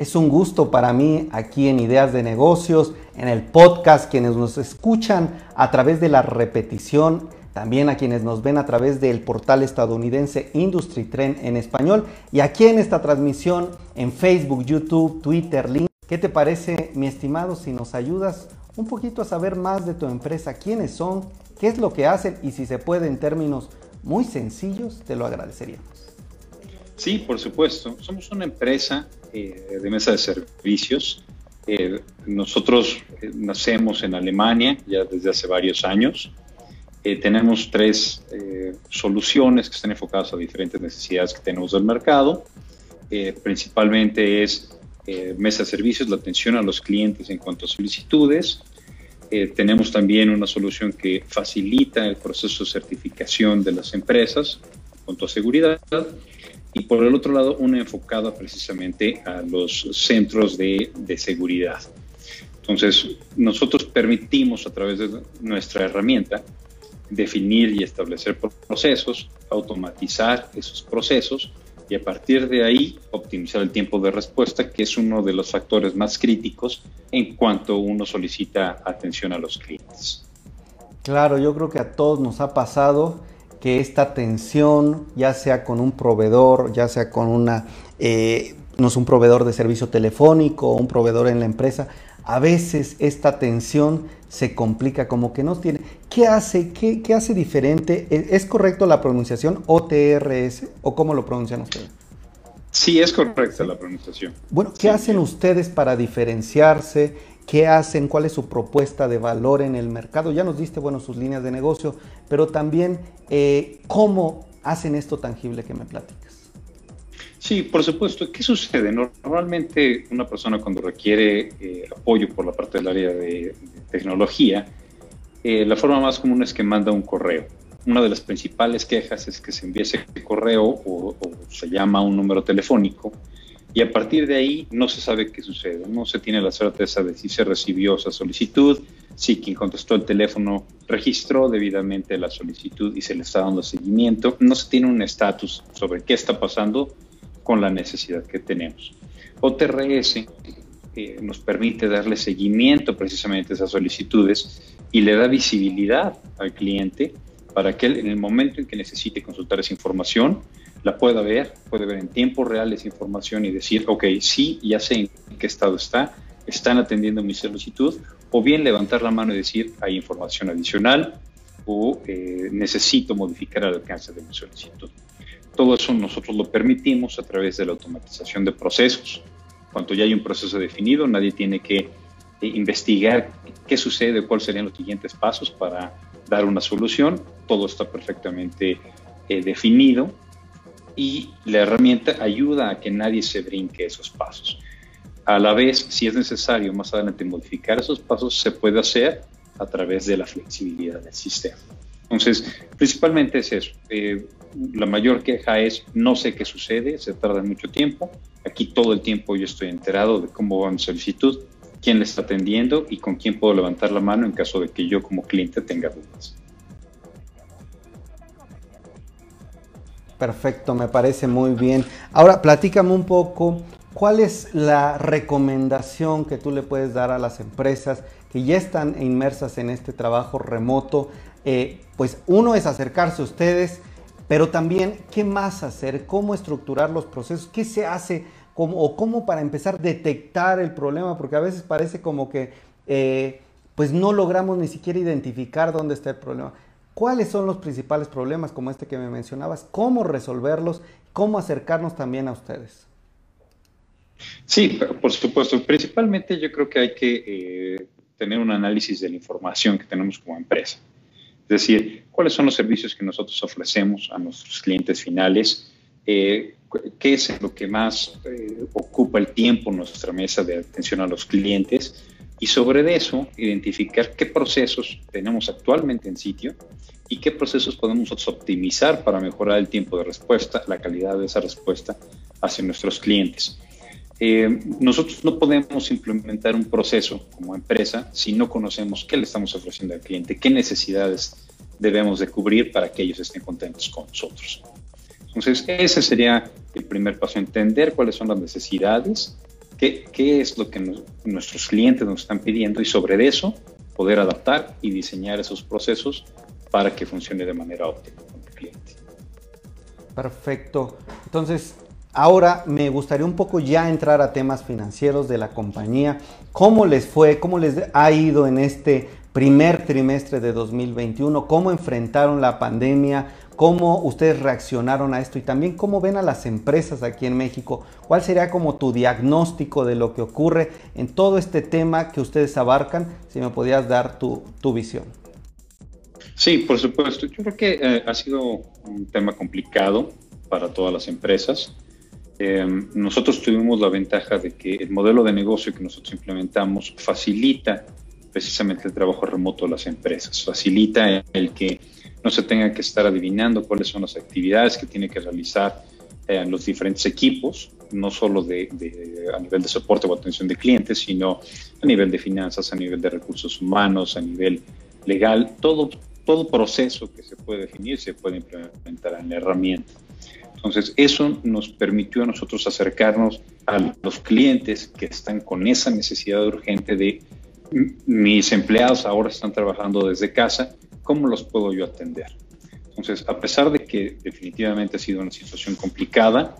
Es un gusto para mí aquí en Ideas de Negocios, en el podcast, quienes nos escuchan a través de la repetición, también a quienes nos ven a través del portal estadounidense Industry Trend en español y aquí en esta transmisión en Facebook, YouTube, Twitter, LinkedIn. ¿Qué te parece, mi estimado, si nos ayudas un poquito a saber más de tu empresa, quiénes son, qué es lo que hacen y si se puede en términos muy sencillos, te lo agradeceríamos. Sí, por supuesto. Somos una empresa eh, de mesa de servicios. Eh, nosotros eh, nacemos en Alemania ya desde hace varios años. tenemos tres soluciones que están enfocadas a diferentes necesidades que tenemos del mercado. principalmente es mesa de servicios, la atención a los clientes en cuanto a solicitudes. tenemos también una solución que facilita el proceso de certificación de las empresas en cuanto a seguridad y por el otro lado una enfocada precisamente a los centros de, de, seguridad. Entonces, nosotros permitimos a través de nuestra herramienta definir y establecer procesos, automatizar esos procesos y a partir de ahí optimizar el tiempo de respuesta, que es uno de los factores más críticos en cuanto uno solicita atención a los clientes. Claro, yo creo que a todos nos ha pasado que esta tensión, ya sea con un proveedor, ya sea con una, eh, no es un proveedor de servicio telefónico, un proveedor en la empresa, a veces esta tensión se complica como que no tiene. ¿Qué hace, qué, qué hace diferente? ¿Es correcto la pronunciación OTRS o cómo lo pronuncian ustedes? Sí, es correcta la pronunciación. Bueno, ¿qué hacen ustedes para diferenciarse? Qué hacen, cuál es su propuesta de valor en el mercado. Ya nos diste, bueno, sus líneas de negocio, pero también eh, cómo hacen esto tangible que me platicas. Sí, por supuesto. ¿Qué sucede? Normalmente una persona cuando requiere eh, apoyo por la parte del área de, tecnología, eh, la forma más común es que manda un correo. Una de las principales quejas es que se envíe ese correo o, o se llama un número telefónico y a partir de ahí no se sabe qué sucede, no se tiene la certeza de si se recibió esa solicitud, si quien contestó el teléfono registró debidamente la solicitud y se le está dando seguimiento, no se tiene un estatus sobre qué está pasando con la necesidad que tenemos. OTRS eh, nos permite darle seguimiento precisamente a esas solicitudes y le da visibilidad al cliente para que él, en el momento en que necesite consultar esa información, la pueda ver, puede ver en tiempo real esa información y decir, ok, sí, ya sé en qué estado está, están atendiendo mi solicitud, o bien levantar la mano y decir, hay información adicional o eh, necesito modificar el alcance de mi solicitud. Todo eso nosotros lo permitimos a través de la automatización de procesos. Cuando ya hay un proceso definido, nadie tiene que eh, investigar qué sucede, cuáles serían los siguientes pasos para dar una solución. Todo está perfectamente eh, definido y la herramienta ayuda a que nadie se brinque esos pasos. A la vez, si es necesario más adelante modificar esos pasos, se puede hacer a través de la flexibilidad del sistema. Entonces, principalmente es eso. Eh, la mayor queja es no sé qué sucede, se tarda mucho tiempo. Aquí todo el tiempo yo estoy enterado de cómo va mi solicitud, quién le está atendiendo y con quién puedo levantar la mano en caso de que yo como cliente tenga dudas. Perfecto, me parece muy bien. Ahora, platícame un poco, ¿cuál es la recomendación que tú le puedes dar a las empresas que ya están inmersas en este trabajo remoto? Eh, pues uno es acercarse a ustedes, pero también, ¿qué más hacer? ¿Cómo estructurar los procesos? ¿Qué se hace? ¿Cómo, ¿O cómo para empezar a detectar el problema? Porque a veces parece como que eh, pues no logramos ni siquiera identificar dónde está el problema cuáles son los principales problemas como este que me mencionabas, cómo resolverlos, cómo acercarnos también a ustedes. Sí, por supuesto. Principalmente yo creo que hay que eh, tener un análisis de la información que tenemos como empresa. Es decir, cuáles son los servicios que nosotros ofrecemos a nuestros clientes finales, eh, qué es lo que más eh, ocupa el tiempo en nuestra mesa de atención a los clientes y sobre eso identificar qué procesos tenemos actualmente en sitio y qué procesos podemos optimizar para mejorar el tiempo de respuesta, la calidad de esa respuesta hacia nuestros clientes. Eh, nosotros no podemos implementar un proceso como empresa si no conocemos qué le estamos ofreciendo al cliente, qué necesidades debemos de cubrir para que ellos estén contentos con nosotros. Entonces, ese sería el primer paso, entender cuáles son las necesidades qué, es lo que nuestros clientes nos están pidiendo y sobre eso poder adaptar y diseñar esos procesos para que funcione de manera óptima con el cliente. Perfecto. Entonces, ahora me gustaría un poco ya entrar a temas financieros de la compañía. ¿Cómo les fue? ¿Cómo les ha ido en este primer trimestre de 2021? ¿Cómo enfrentaron la pandemia? ¿Cómo ustedes reaccionaron a esto? Y también cómo ven a las empresas aquí en México. ¿Cuál sería como tu diagnóstico de lo que ocurre en todo este tema que ustedes abarcan? Si me podías dar tu, tu visión. Sí, por supuesto. Yo creo que eh, ha sido un tema complicado para todas las empresas. Eh, nosotros tuvimos la ventaja de que el modelo de negocio que nosotros implementamos facilita precisamente el trabajo remoto de las empresas, facilita el que no se tenga que estar adivinando cuáles son las actividades que tiene que realizar eh, los diferentes equipos, no solo de, a nivel de soporte o atención de clientes, sino a nivel de finanzas, a nivel de recursos humanos, a nivel legal, todo todo proceso que se puede definir se puede implementar en la herramienta. Entonces, eso nos permitió a nosotros acercarnos a los clientes que están con esa necesidad urgente de mis empleados ahora están trabajando desde casa, ¿cómo los puedo yo atender? Entonces, a pesar de que definitivamente ha sido una situación complicada,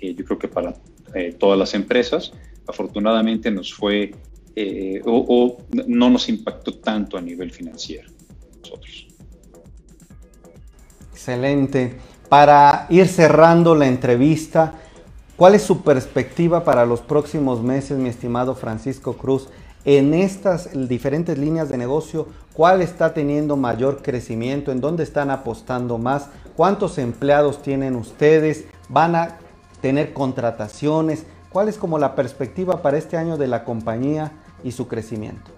eh, yo creo que para eh, todas las empresas, afortunadamente nos fue eh, o no nos impactó tanto a nivel financiero nosotros. Excelente. Para ir cerrando la entrevista, ¿cuál es su perspectiva para los próximos meses, mi estimado Francisco Cruz? En estas diferentes líneas de negocio, ¿cuál está teniendo mayor crecimiento? ¿En dónde están apostando más? ¿Cuántos empleados tienen ustedes? ¿Van a tener contrataciones? ¿Cuál es como la perspectiva para este año de la compañía y su crecimiento?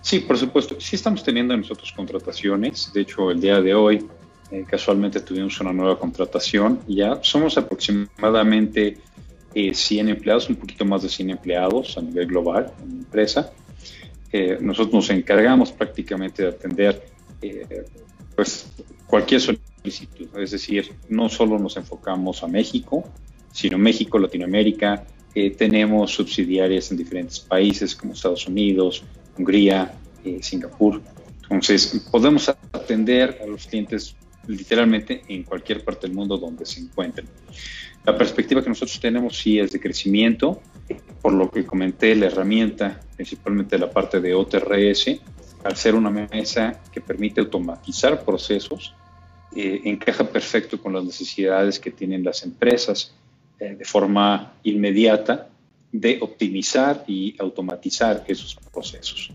Sí, por supuesto. Sí estamos teniendo nosotros contrataciones. De hecho, el día de hoy eh, casualmente tuvimos una nueva contratación. Ya somos aproximadamente 100 eh, empleados, un poquito más de 100 empleados a nivel global en la empresa. Eh, nosotros nos encargamos prácticamente de atender pues, cualquier solicitud. Es decir, no solo nos enfocamos a México, sino México, Latinoamérica. tenemos subsidiarias en diferentes países como Estados Unidos, Hungría, eh, Singapur. Entonces, podemos atender a los clientes literalmente en cualquier parte del mundo donde se encuentren. La perspectiva que nosotros tenemos sí es de crecimiento, por lo que comenté, la herramienta, principalmente la parte de OTRS, al ser una mesa que permite automatizar procesos, eh, encaja perfecto con las necesidades que tienen las empresas eh, de forma inmediata de optimizar y automatizar esos procesos.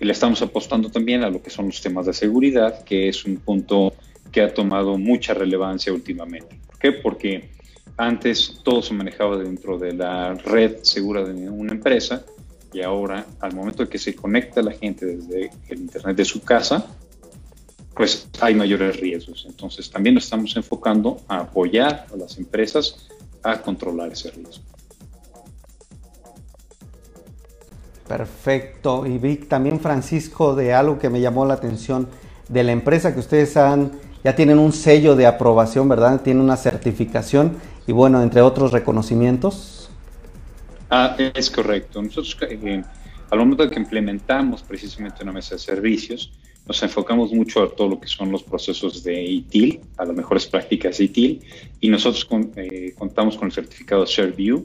Le estamos apostando también a lo que son los temas de seguridad, que es un punto que ha tomado mucha relevancia últimamente. ¿Por qué? Porque antes todo se manejaba dentro de la red segura de una empresa y ahora al momento que se conecta la gente desde el Internet de su casa, pues hay mayores riesgos. Entonces también estamos enfocando a apoyar a las empresas a controlar ese riesgo. Perfecto. Y vi también, Francisco, de algo que me llamó la atención de la empresa que ustedes han, ya tienen un sello de aprobación, ¿verdad? Tienen una certificación y bueno, entre otros reconocimientos. Ah, es correcto. Nosotros, eh, al momento de que implementamos precisamente una mesa de servicios, nos enfocamos mucho a todo lo que son los procesos de ITIL, a las mejores prácticas de ITIL, y nosotros eh, contamos con el certificado ShareView,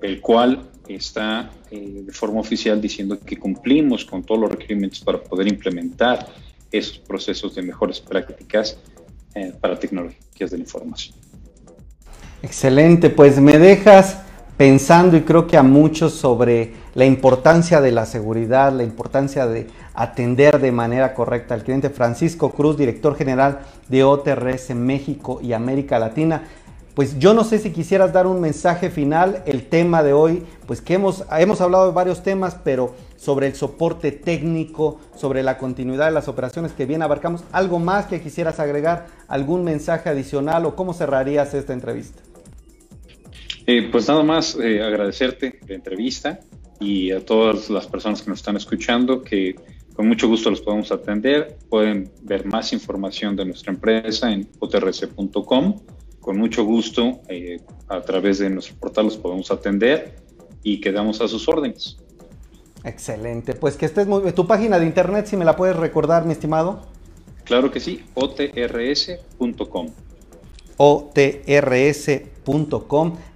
el cual está eh, de forma oficial diciendo que cumplimos con todos los requerimientos para poder implementar esos procesos de mejores prácticas eh, para tecnologías de la información. Excelente, pues me dejas pensando y creo que a muchos sobre la importancia de la seguridad, la importancia de atender de manera correcta al cliente. Francisco Cruz, director general de OTRS México y América Latina. Pues yo no sé si quisieras dar un mensaje final, el tema de hoy, pues que hemos, hemos hablado de varios temas, pero sobre el soporte técnico, sobre la continuidad de las operaciones que bien abarcamos, ¿algo más que quisieras agregar? ¿Algún mensaje adicional o cómo cerrarías esta entrevista? Eh, pues nada más eh, agradecerte la entrevista y a todas las personas que nos están escuchando que con mucho gusto los podemos atender. Pueden ver más información de nuestra empresa en otrc.com con mucho gusto eh, a través de nuestro portal los podemos atender y quedamos a sus órdenes. Excelente, pues que estés muy bien. Tu página de internet, si me la puedes recordar, mi estimado. Claro que sí, otrs.com. otrs.com.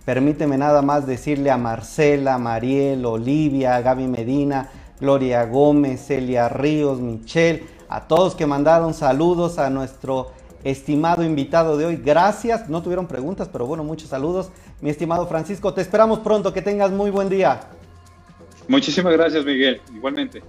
Permíteme nada más decirle a Marcela, Mariel, Olivia, Gaby Medina, Gloria Gómez, Celia Ríos, Michelle, a todos que mandaron saludos a nuestro estimado invitado de hoy. Gracias, no tuvieron preguntas, pero bueno, muchos saludos. Mi estimado Francisco, te esperamos pronto, que tengas muy buen día. Muchísimas gracias, Miguel. Igualmente.